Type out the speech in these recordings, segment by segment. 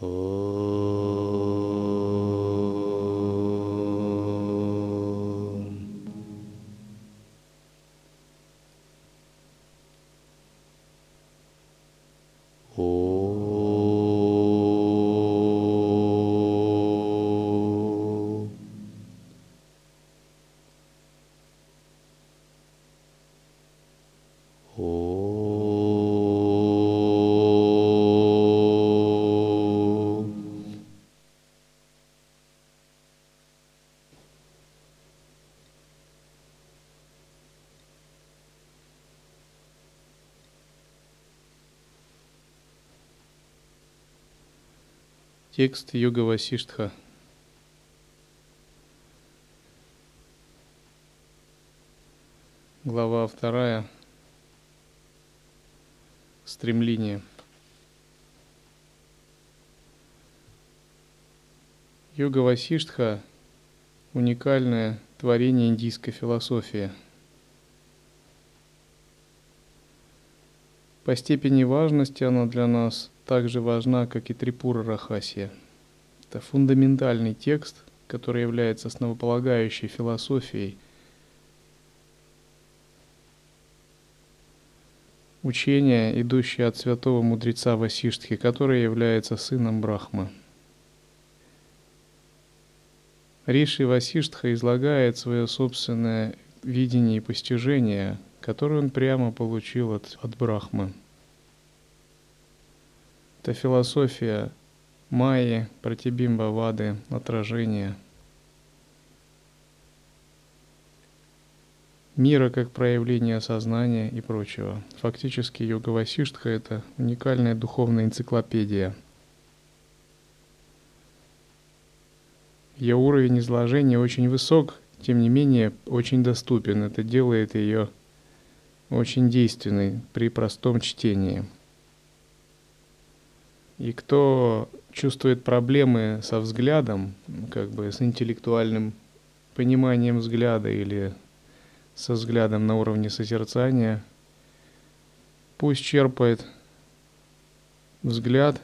ओ Текст Йога Васиштха. Глава вторая. Стремление. Йога Васиштха – уникальное творение индийской философии. По степени важности оно для нас так же важна, как и Трипура Рахасия. Это фундаментальный текст, который является основополагающей философией учения, идущее от святого мудреца Васиштхи, который является сыном Брахмы. Риши Васиштха излагает свое собственное видение и постижение, которое он прямо получил от, от Брахмы. Это философия майи, пратибимба, вады, отражения. Мира как проявление сознания и прочего. Фактически йога Васиштха – это уникальная духовная энциклопедия. Ее уровень изложения очень высок, тем не менее очень доступен. Это делает ее очень действенной при простом чтении – и кто чувствует проблемы со взглядом, как бы с интеллектуальным пониманием взгляда или со взглядом на уровне созерцания, пусть черпает взгляд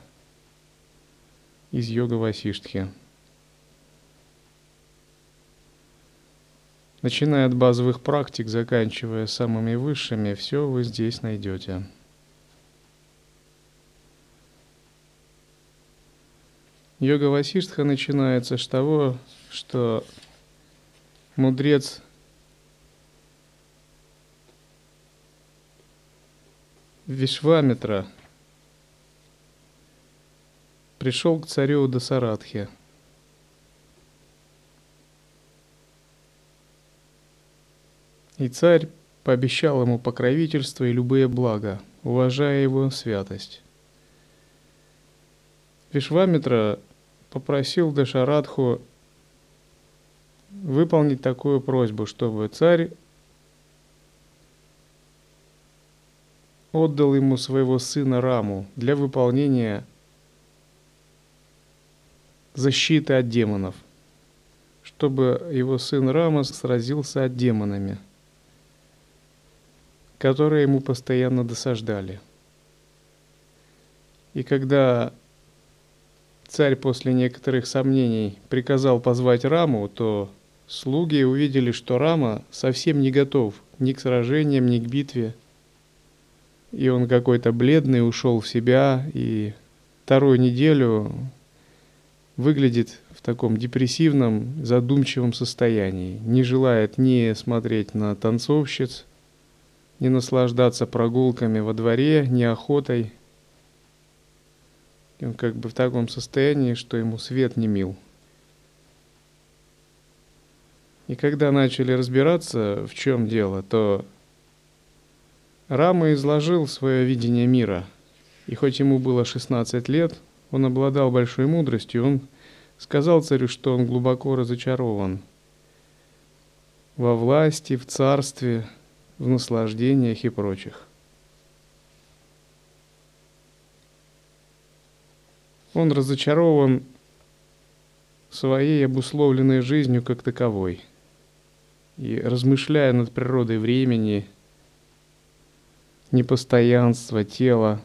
из йога Васиштхи. Начиная от базовых практик, заканчивая самыми высшими, все вы здесь найдете. Йога Васиштха начинается с того, что мудрец Вишвамитра пришел к царю Дасарадхе. И царь пообещал ему покровительство и любые блага, уважая его святость. Вишвамитра попросил Дашарадху выполнить такую просьбу, чтобы царь отдал ему своего сына Раму для выполнения защиты от демонов, чтобы его сын Рама сразился от демонами, которые ему постоянно досаждали. И когда царь после некоторых сомнений приказал позвать Раму, то слуги увидели, что Рама совсем не готов ни к сражениям, ни к битве. И он какой-то бледный ушел в себя, и вторую неделю выглядит в таком депрессивном, задумчивом состоянии. Не желает ни смотреть на танцовщиц, ни наслаждаться прогулками во дворе, ни охотой – и он как бы в таком состоянии, что ему свет не мил. И когда начали разбираться, в чем дело, то Рама изложил свое видение мира. И хоть ему было 16 лет, он обладал большой мудростью, он сказал царю, что он глубоко разочарован во власти, в царстве, в наслаждениях и прочих – Он разочарован своей обусловленной жизнью как таковой. И размышляя над природой времени, непостоянства тела,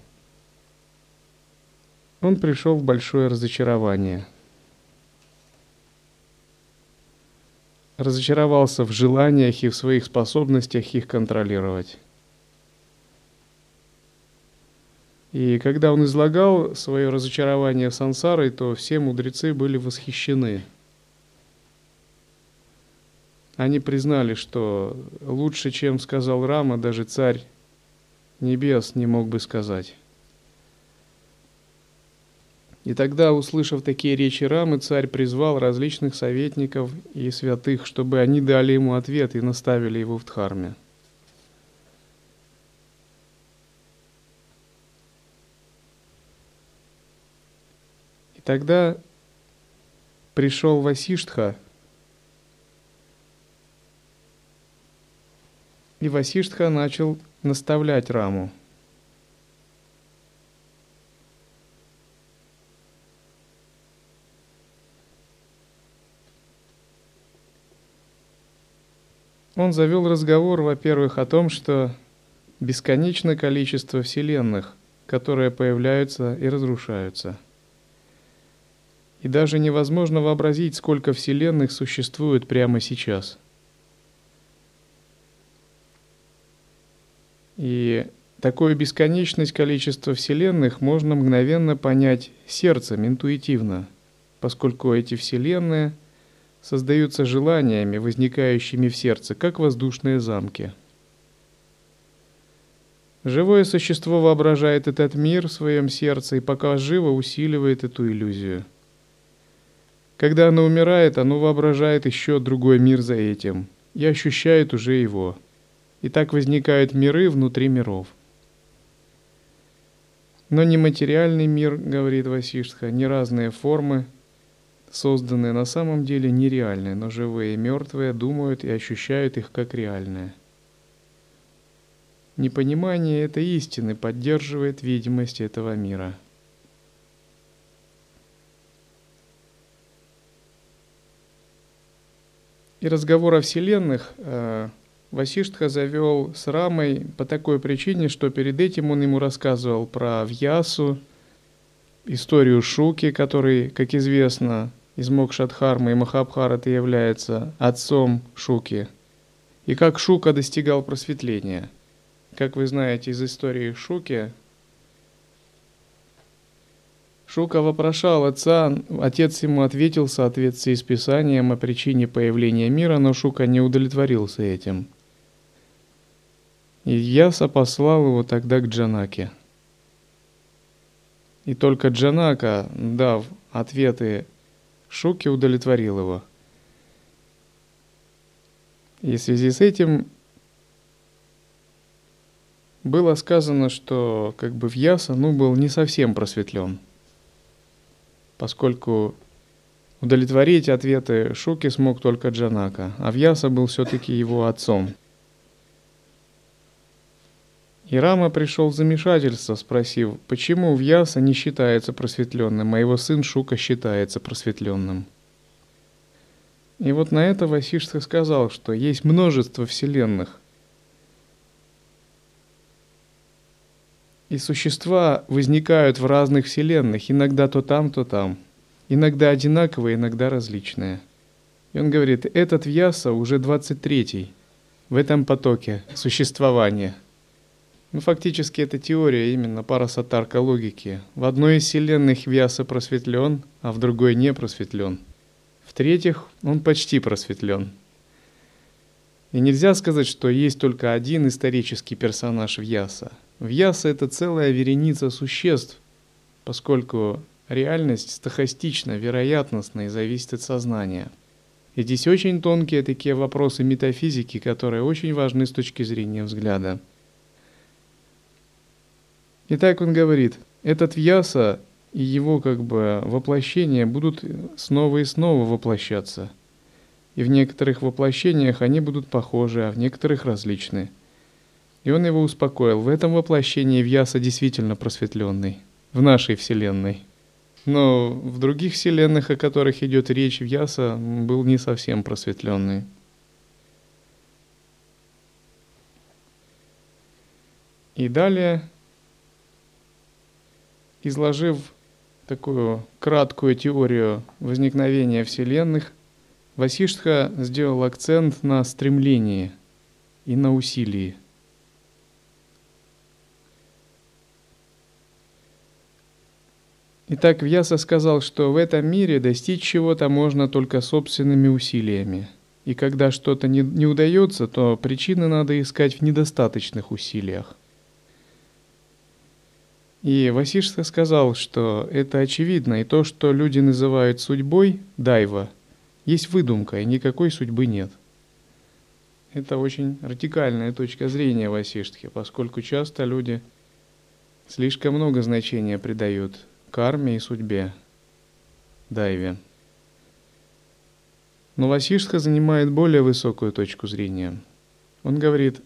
он пришел в большое разочарование. Разочаровался в желаниях и в своих способностях их контролировать. И когда он излагал свое разочарование сансарой, то все мудрецы были восхищены. Они признали, что лучше, чем сказал Рама, даже царь небес не мог бы сказать. И тогда, услышав такие речи Рамы, царь призвал различных советников и святых, чтобы они дали ему ответ и наставили его в Дхарме. Тогда пришел Васиштха, и Васиштха начал наставлять Раму. Он завел разговор, во-первых, о том, что бесконечное количество вселенных, которые появляются и разрушаются. И даже невозможно вообразить, сколько вселенных существует прямо сейчас – И такое бесконечность количества вселенных можно мгновенно понять сердцем, интуитивно, поскольку эти вселенные создаются желаниями, возникающими в сердце, как воздушные замки. Живое существо воображает этот мир в своем сердце и пока живо усиливает эту иллюзию. Когда оно умирает, оно воображает еще другой мир за этим и ощущает уже его – и так возникают миры внутри миров. Но не материальный мир, говорит Васиштха, не разные формы, созданные на самом деле нереальные, но живые и мертвые думают и ощущают их как реальные. Непонимание этой истины поддерживает видимость этого мира. И разговор о вселенных э, Васиштха завел с Рамой по такой причине, что перед этим он ему рассказывал про Вьясу, историю Шуки, который, как известно, из Мокшадхармы и Махабхараты является отцом Шуки, и как Шука достигал просветления. Как вы знаете из истории Шуки, Шука вопрошал отца, отец ему ответил в соответствии с Писанием о причине появления мира, но Шука не удовлетворился этим – и Яса послал его тогда к Джанаке. И только Джанака, дав ответы Шуке, удовлетворил его. И в связи с этим было сказано, что как бы в Яса ну, был не совсем просветлен, поскольку удовлетворить ответы Шуки смог только Джанака, а в Яса был все-таки его отцом – и Рама пришел в замешательство, спросив, почему Вьяса не считается просветленным, а его сын Шука считается просветленным. И вот на это Васиштха сказал, что есть множество вселенных. И существа возникают в разных вселенных, иногда то там, то там. Иногда одинаковые, иногда различные. И он говорит, этот Вьяса уже 23-й в этом потоке существования – ну, фактически это теория именно парасатарка логики. В одной из вселенных Вьяса просветлен, а в другой не просветлен. В-третьих, он почти просветлен. И нельзя сказать, что есть только один исторический персонаж Вьяса. Вьяса – это целая вереница существ, поскольку реальность стахастична, вероятностна и зависит от сознания. И здесь очень тонкие такие вопросы метафизики, которые очень важны с точки зрения взгляда – Итак, он говорит, этот Вьяса и его как бы воплощения будут снова и снова воплощаться. И в некоторых воплощениях они будут похожи, а в некоторых различны. И он его успокоил. В этом воплощении Вьяса действительно просветленный. В нашей Вселенной. Но в других Вселенных, о которых идет речь, Вьяса был не совсем просветленный. И далее изложив такую краткую теорию возникновения вселенных, Васиштха сделал акцент на стремлении и на усилии. Итак, Вьяса сказал, что в этом мире достичь чего-то можно только собственными усилиями. И когда что-то не, не удается, то причины надо искать в недостаточных усилиях. И Васишта сказал, что это очевидно, и то, что люди называют судьбой, дайва, есть выдумка, и никакой судьбы нет. Это очень радикальная точка зрения Васиштхи, поскольку часто люди слишком много значения придают карме и судьбе, дайве. Но Васишка занимает более высокую точку зрения. Он говорит,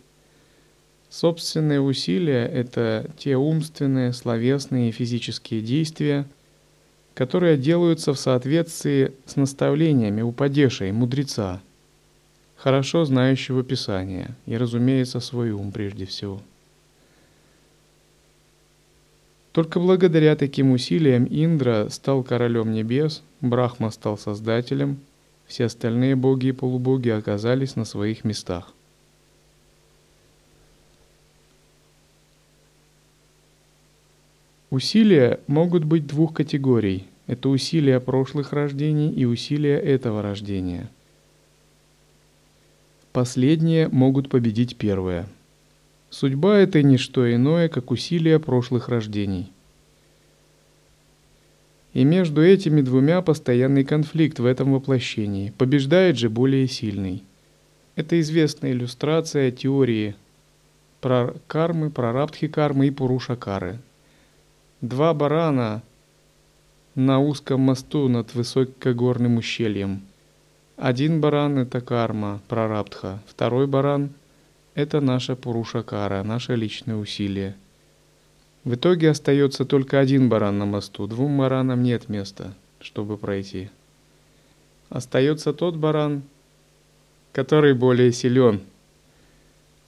собственные усилия – это те умственные, словесные и физические действия, которые делаются в соответствии с наставлениями упадешей, мудреца, хорошо знающего Писание и, разумеется, свой ум прежде всего – только благодаря таким усилиям Индра стал королем небес, Брахма стал создателем, все остальные боги и полубоги оказались на своих местах. Усилия могут быть двух категорий. Это усилия прошлых рождений и усилия этого рождения. Последние могут победить первое – Судьба – это не что иное, как усилия прошлых рождений. И между этими двумя постоянный конфликт в этом воплощении. Побеждает же более сильный. Это известная иллюстрация теории про кармы, про раптхи кармы и пуруша-кары. Два барана на узком мосту над высокогорным ущельем. Один баран – это карма, прарабдха. Второй баран – это наша Пурушакара, наше личное усилие. В итоге остается только один баран на мосту, двум баранам нет места, чтобы пройти. Остается тот баран, который более силен.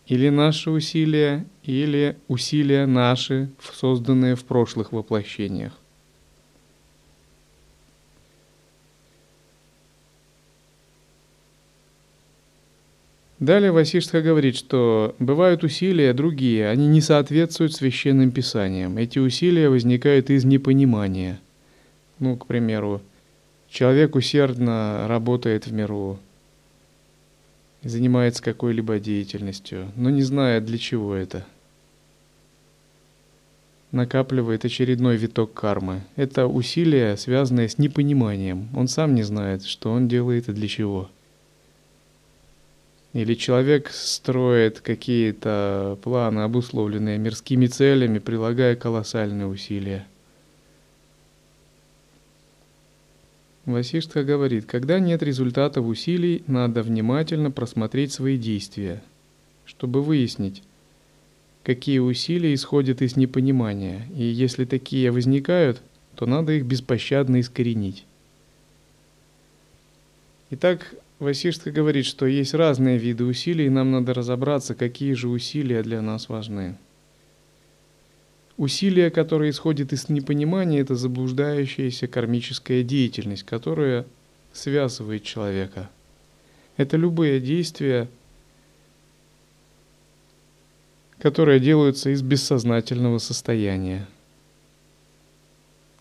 Или наши усилия, или усилия наши, созданные в прошлых воплощениях. Далее Васиштха говорит, что бывают усилия другие, они не соответствуют священным писаниям. Эти усилия возникают из непонимания. Ну, к примеру, человек усердно работает в миру, занимается какой-либо деятельностью, но не знает, для чего это. Накапливает очередной виток кармы. Это усилие, связанное с непониманием. Он сам не знает, что он делает и для чего. Или человек строит какие-то планы, обусловленные мирскими целями, прилагая колоссальные усилия. Васиштха говорит, когда нет результатов усилий, надо внимательно просмотреть свои действия, чтобы выяснить, какие усилия исходят из непонимания, и если такие возникают, то надо их беспощадно искоренить. Итак, Васиштха говорит, что есть разные виды усилий, и нам надо разобраться, какие же усилия для нас важны. Усилия, которые исходят из непонимания, это заблуждающаяся кармическая деятельность, которая связывает человека. Это любые действия, которые делаются из бессознательного состояния.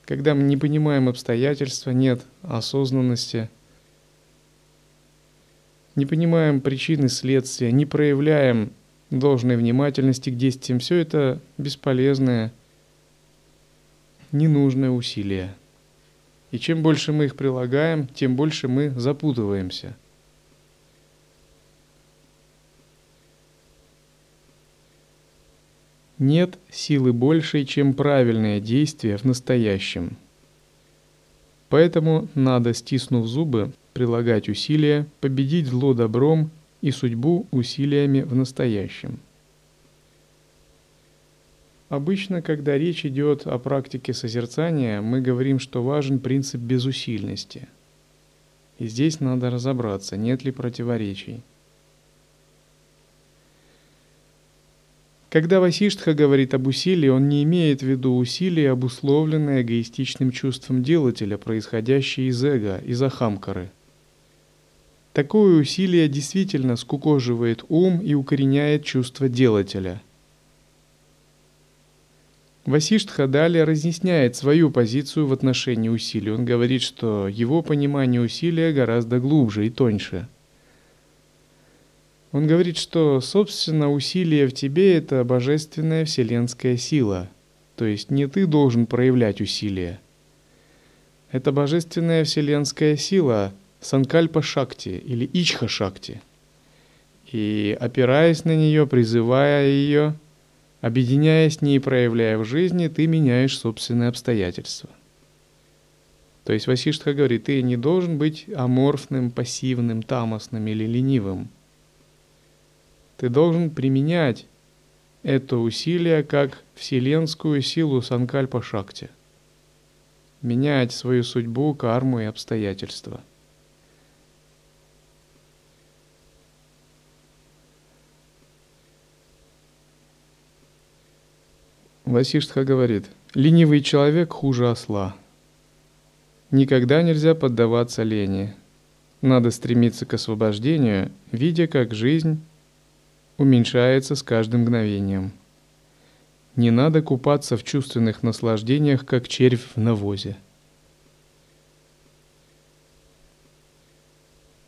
Когда мы не понимаем обстоятельства, нет осознанности – не понимаем причины следствия, не проявляем должной внимательности к действиям, все это бесполезное, ненужное усилие. И чем больше мы их прилагаем, тем больше мы запутываемся. Нет силы большей, чем правильное действие в настоящем. Поэтому надо, стиснув зубы, прилагать усилия, победить зло добром и судьбу усилиями в настоящем. Обычно, когда речь идет о практике созерцания, мы говорим, что важен принцип безусильности. И здесь надо разобраться, нет ли противоречий. Когда Васиштха говорит об усилии, он не имеет в виду усилия, обусловленные эгоистичным чувством делателя, происходящие из эго, из ахамкары. Такое усилие действительно скукоживает ум и укореняет чувство делателя. Васиштха далее разъясняет свою позицию в отношении усилий. Он говорит, что его понимание усилия гораздо глубже и тоньше – он говорит, что, собственно, усилие в тебе – это божественная вселенская сила. То есть не ты должен проявлять усилия. Это божественная вселенская сила Санкальпа Шакти или Ичха Шакти. И опираясь на нее, призывая ее, объединяясь с ней и проявляя в жизни, ты меняешь собственные обстоятельства. То есть Васиштха говорит, ты не должен быть аморфным, пассивным, тамосным или ленивым – ты должен применять это усилие как вселенскую силу Санкальпа Шакти. Менять свою судьбу, карму и обстоятельства. Васиштха говорит, ленивый человек хуже осла. Никогда нельзя поддаваться лени. Надо стремиться к освобождению, видя, как жизнь уменьшается с каждым мгновением. Не надо купаться в чувственных наслаждениях, как червь в навозе.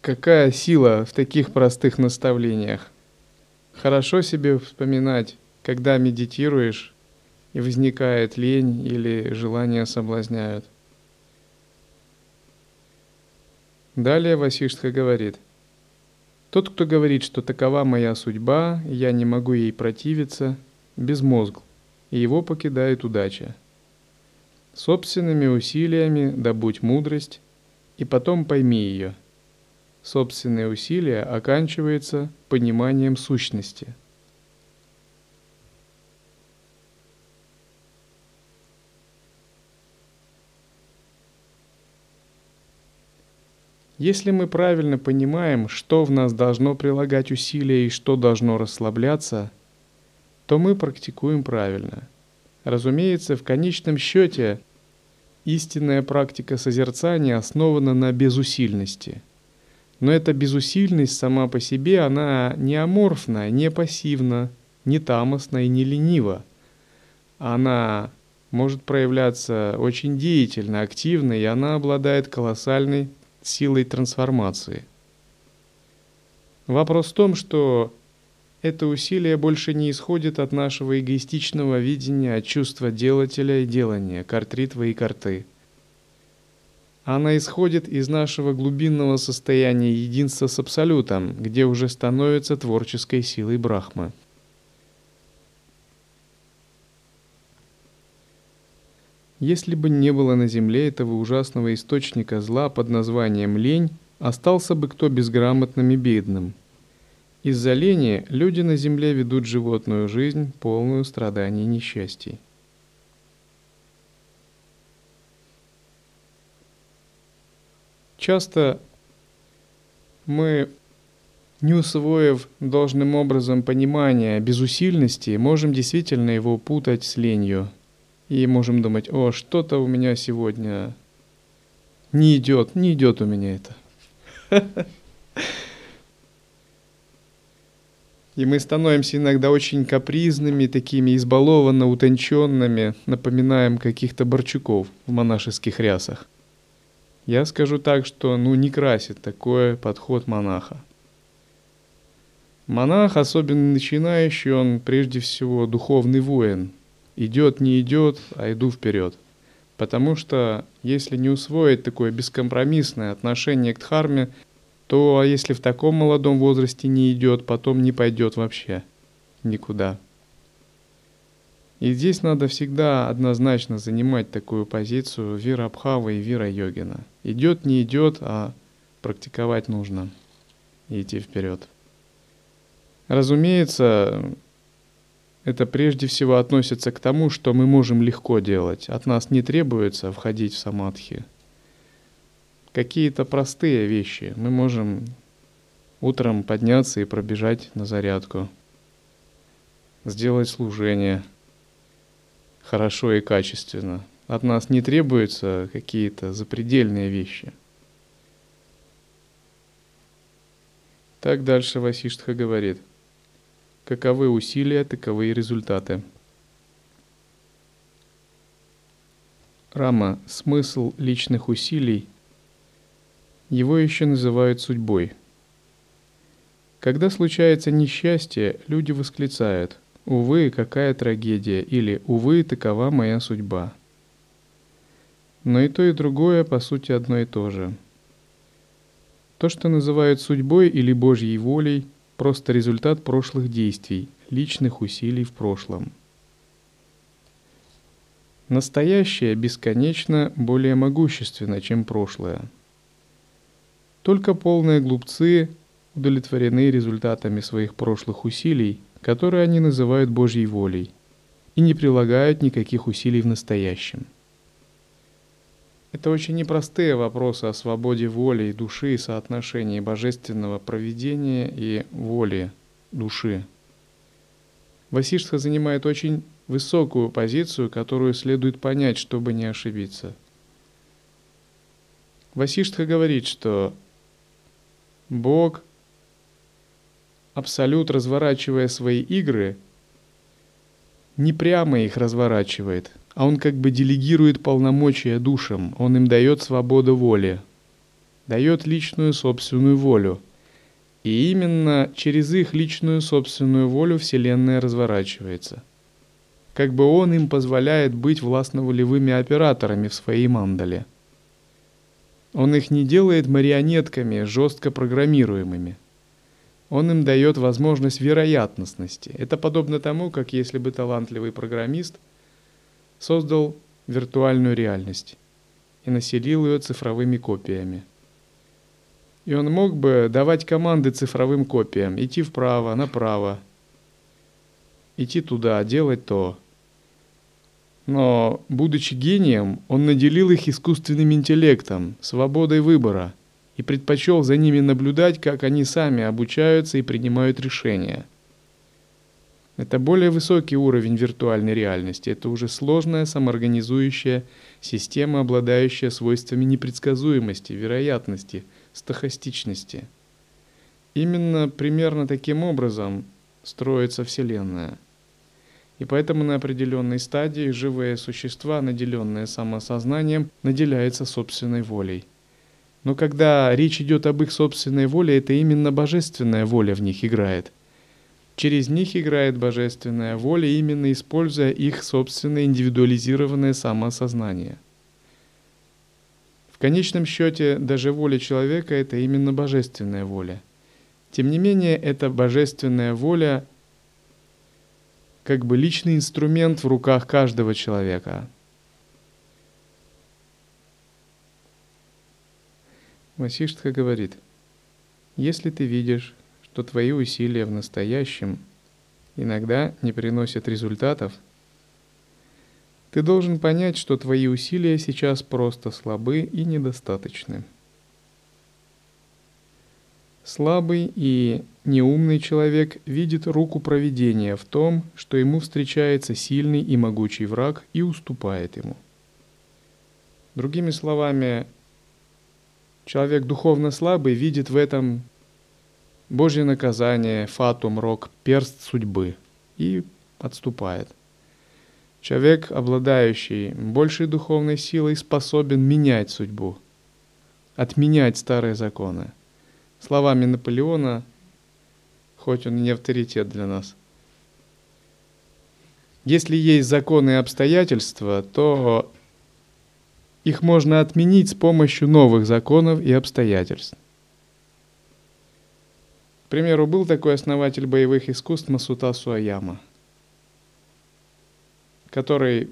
Какая сила в таких простых наставлениях? Хорошо себе вспоминать, когда медитируешь, и возникает лень или желание соблазняют. Далее Васиштха говорит – тот, кто говорит, что такова моя судьба, я не могу ей противиться, безмозгл, и его покидает удача. Собственными усилиями добудь мудрость, и потом пойми ее. Собственные усилия оканчиваются пониманием сущности – Если мы правильно понимаем, что в нас должно прилагать усилия и что должно расслабляться, то мы практикуем правильно. Разумеется, в конечном счете истинная практика созерцания основана на безусильности. Но эта безусильность сама по себе, она не аморфна, не пассивна, не тамостна и не ленива. Она может проявляться очень деятельно, активно, и она обладает колоссальной силой трансформации. Вопрос в том, что это усилие больше не исходит от нашего эгоистичного видения, чувства делателя и делания, картритвы и карты. Она исходит из нашего глубинного состояния единства с Абсолютом, где уже становится творческой силой Брахмы. Если бы не было на земле этого ужасного источника зла под названием лень, остался бы кто безграмотным и бедным. Из-за лени люди на земле ведут животную жизнь, полную страданий и несчастий. Часто мы, не усвоив должным образом понимания безусильности, можем действительно его путать с ленью – и можем думать, о, что-то у меня сегодня не идет, не идет у меня это. И мы становимся иногда очень капризными, такими избалованно утонченными, напоминаем каких-то борчуков в монашеских рясах. Я скажу так, что ну не красит такой подход монаха. Монах, особенно начинающий, он прежде всего духовный воин – идет, не идет, а иду вперед. Потому что если не усвоить такое бескомпромиссное отношение к дхарме, то а если в таком молодом возрасте не идет, потом не пойдет вообще никуда. И здесь надо всегда однозначно занимать такую позицию вира Абхава и вира йогина. Идет, не идет, а практиковать нужно и идти вперед. Разумеется, это прежде всего относится к тому, что мы можем легко делать. От нас не требуется входить в самадхи. Какие-то простые вещи. Мы можем утром подняться и пробежать на зарядку. сделать служение хорошо и качественно. От нас не требуются какие-то запредельные вещи. Так дальше Васиштха говорит. Каковы усилия, таковы и результаты. Рама – смысл личных усилий. Его еще называют судьбой. Когда случается несчастье, люди восклицают «Увы, какая трагедия» или «Увы, такова моя судьба». Но и то, и другое, по сути, одно и то же. То, что называют судьбой или Божьей волей, просто результат прошлых действий, личных усилий в прошлом – Настоящее бесконечно более могущественно, чем прошлое. Только полные глупцы удовлетворены результатами своих прошлых усилий, которые они называют Божьей волей, и не прилагают никаких усилий в настоящем. Это очень непростые вопросы о свободе воли и души и соотношении божественного проведения и воли души. Васиштха занимает очень высокую позицию, которую следует понять, чтобы не ошибиться. Васиштха говорит, что Бог, Абсолют, разворачивая свои игры, не прямо их разворачивает, а он как бы делегирует полномочия душам, он им дает свободу воли, дает личную собственную волю. И именно через их личную собственную волю Вселенная разворачивается – как бы он им позволяет быть властно-волевыми операторами в своей мандале. Он их не делает марионетками, жестко программируемыми. Он им дает возможность вероятностности. Это подобно тому, как если бы талантливый программист создал виртуальную реальность и населил ее цифровыми копиями. И он мог бы давать команды цифровым копиям, идти вправо, направо, идти туда, делать то, но, будучи гением, он наделил их искусственным интеллектом, свободой выбора и предпочел за ними наблюдать, как они сами обучаются и принимают решения. Это более высокий уровень виртуальной реальности. Это уже сложная самоорганизующая система, обладающая свойствами непредсказуемости, вероятности, стохастичности. Именно примерно таким образом строится Вселенная – и поэтому на определенной стадии живые существа, наделенные самосознанием, наделяются собственной волей. Но когда речь идет об их собственной воле, это именно божественная воля в них играет. Через них играет божественная воля, именно используя их собственное индивидуализированное самосознание. В конечном счете, даже воля человека – это именно божественная воля. Тем не менее, эта божественная воля – как бы личный инструмент в руках каждого человека. Васиштха говорит, если ты видишь, что твои усилия в настоящем иногда не приносят результатов, ты должен понять, что твои усилия сейчас просто слабы и недостаточны. Слабый и неумный человек видит руку провидения в том, что ему встречается сильный и могучий враг и уступает ему. Другими словами, человек духовно слабый видит в этом Божье наказание, фатум, рок, перст судьбы и отступает. Человек, обладающий большей духовной силой, способен менять судьбу, отменять старые законы – словами Наполеона, хоть он и не авторитет для нас. Если есть законы и обстоятельства, то их можно отменить с помощью новых законов и обстоятельств. К примеру, был такой основатель боевых искусств Масута Суаяма, который,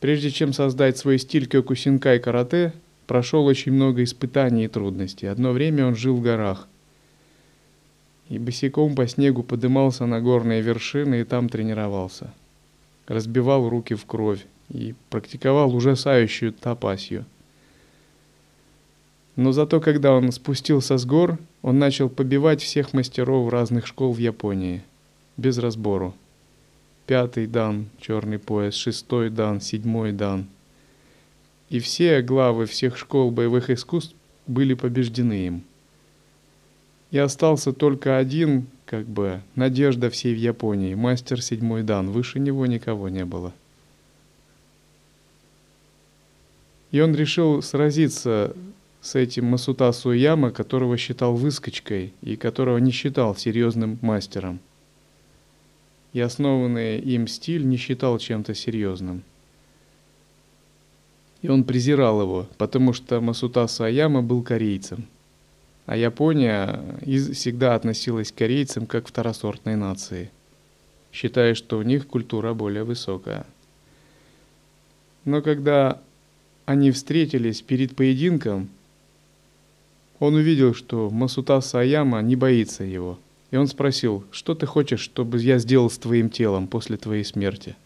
прежде чем создать свой стиль кёкусинкай карате, прошел очень много испытаний и трудностей. Одно время он жил в горах. И босиком по снегу подымался на горные вершины и там тренировался. Разбивал руки в кровь и практиковал ужасающую тапасью. Но зато, когда он спустился с гор, он начал побивать всех мастеров разных школ в Японии, без разбору. пятый дан, черный пояс, шестой дан, седьмой дан. И все главы всех школ боевых искусств были побеждены им. И остался только один, как бы, надежда всей в Японии, мастер седьмой дан, выше него никого не было. И он решил сразиться с этим Масутасу Яма, которого считал выскочкой и которого не считал серьезным мастером. И основанный им стиль не считал чем-то серьезным. И он презирал его, потому что Масутаса Аяма был корейцем. А Япония всегда относилась к корейцам как второсортной нации, считая, что у них культура более высокая. Но когда они встретились перед поединком, он увидел, что Масутаса Аяма не боится его. И он спросил, что ты хочешь, чтобы я сделал с твоим телом после твоей смерти?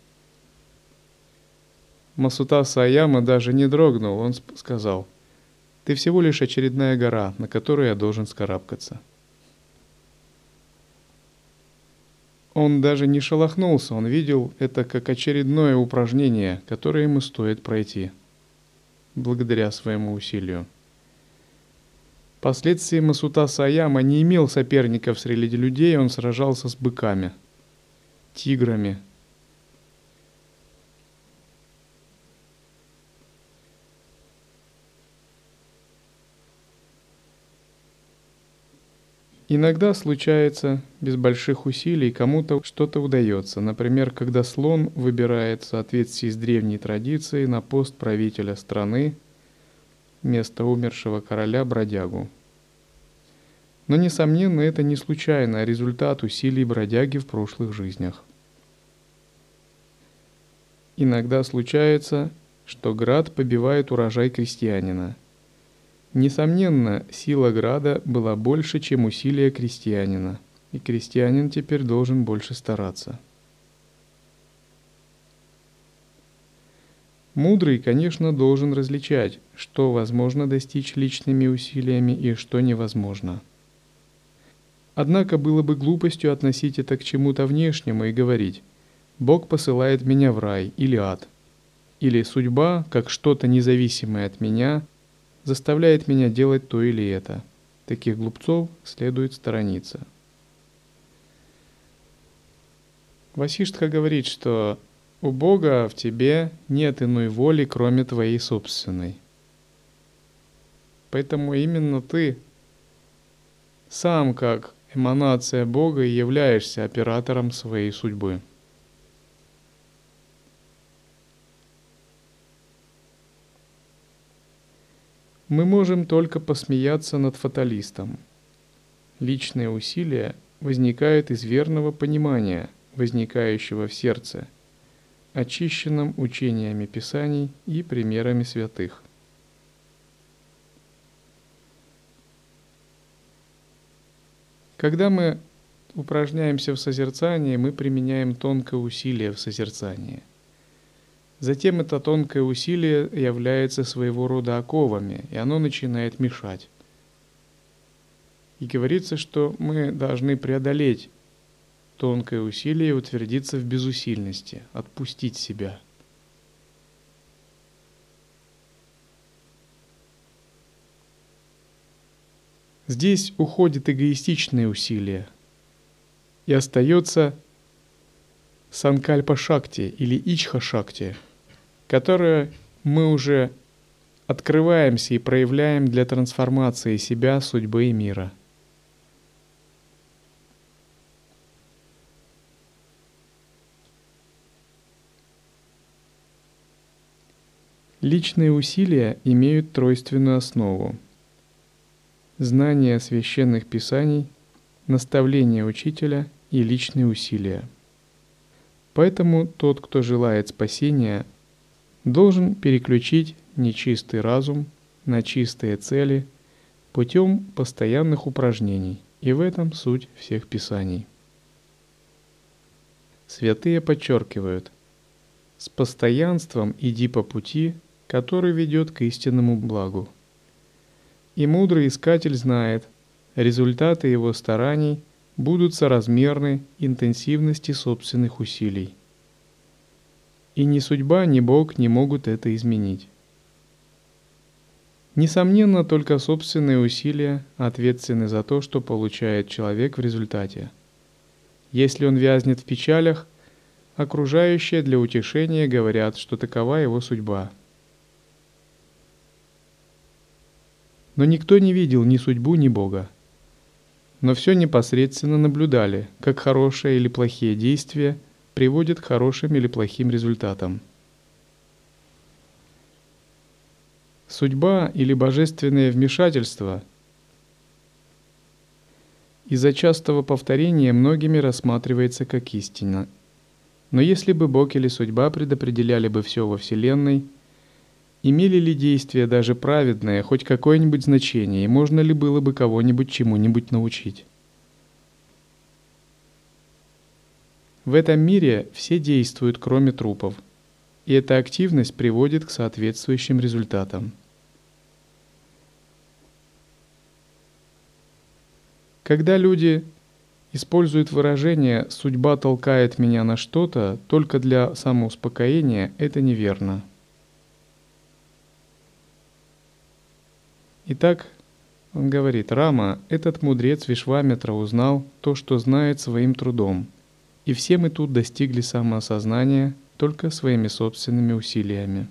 Масутаса Аяма даже не дрогнул, он сказал, ты всего лишь очередная гора, на которую я должен скарабкаться. Он даже не шелохнулся, он видел это как очередное упражнение, которое ему стоит пройти – благодаря своему усилию. Впоследствии Масута Саяма не имел соперников среди людей, он сражался с быками, тиграми. Иногда случается без больших усилий кому-то что-то удается. Например, когда слон выбирает в соответствии с древней традицией на пост правителя страны вместо умершего короля бродягу. Но, несомненно, это не случайно, а результат усилий бродяги в прошлых жизнях. Иногда случается, что град побивает урожай крестьянина – Несомненно, сила града была больше, чем усилия крестьянина, и крестьянин теперь должен больше стараться. Мудрый, конечно, должен различать, что возможно достичь личными усилиями и что невозможно. Однако было бы глупостью относить это к чему-то внешнему и говорить «Бог посылает меня в рай» или ад, или «Судьба, как что-то независимое от меня, заставляет меня делать то или это. Таких глупцов следует сторониться. Васиштха говорит, что у Бога в тебе нет иной воли, кроме твоей собственной. Поэтому именно ты сам как эманация Бога и являешься оператором своей судьбы. Мы можем только посмеяться над фаталистом. Личные усилия возникают из верного понимания, возникающего в сердце, очищенном учениями Писаний и примерами святых. Когда мы упражняемся в созерцании, мы применяем тонкое усилие в созерцании – Затем это тонкое усилие является своего рода оковами, и оно начинает мешать. И говорится, что мы должны преодолеть тонкое усилие утвердиться в безусильности, отпустить себя. Здесь уходит эгоистичное усилие, и остается санкальпа шакти или ичха шакти – которое мы уже открываемся и проявляем для трансформации себя, судьбы и мира. Личные усилия имеют тройственную основу. Знание священных писаний, наставление учителя и личные усилия. Поэтому тот, кто желает спасения, должен переключить нечистый разум на чистые цели путем постоянных упражнений, и в этом суть всех писаний. Святые подчеркивают, с постоянством иди по пути, который ведет к истинному благу. И мудрый искатель знает, результаты его стараний будут соразмерны интенсивности собственных усилий, И ни судьба, ни Бог не могут это изменить. Несомненно, только собственные усилия ответственны за то, что получает человек в результате. Если он вязнет в печалях, окружающие для утешения говорят, что такова его судьба. Но никто не видел ни судьбу, ни Бога. Но все непосредственно наблюдали, как хорошие или плохие действия приводят к хорошим или плохим результатам – Судьба или божественное вмешательство из-за частого повторения многими рассматривается как истина. Но если бы Бог или судьба предопределяли бы все во Вселенной, имели ли действия даже праведные хоть какое-нибудь значение, и можно ли было бы кого-нибудь чему-нибудь научить? В этом мире все действуют, кроме трупов, и эта активность приводит к соответствующим результатам – Когда люди используют выражение «судьба толкает меня на что-то» только для самоуспокоения, это неверно. Итак, он говорит, Рама, этот мудрец Вишваметра узнал то, что знает своим трудом, и все мы тут достигли самоосознания только своими собственными усилиями.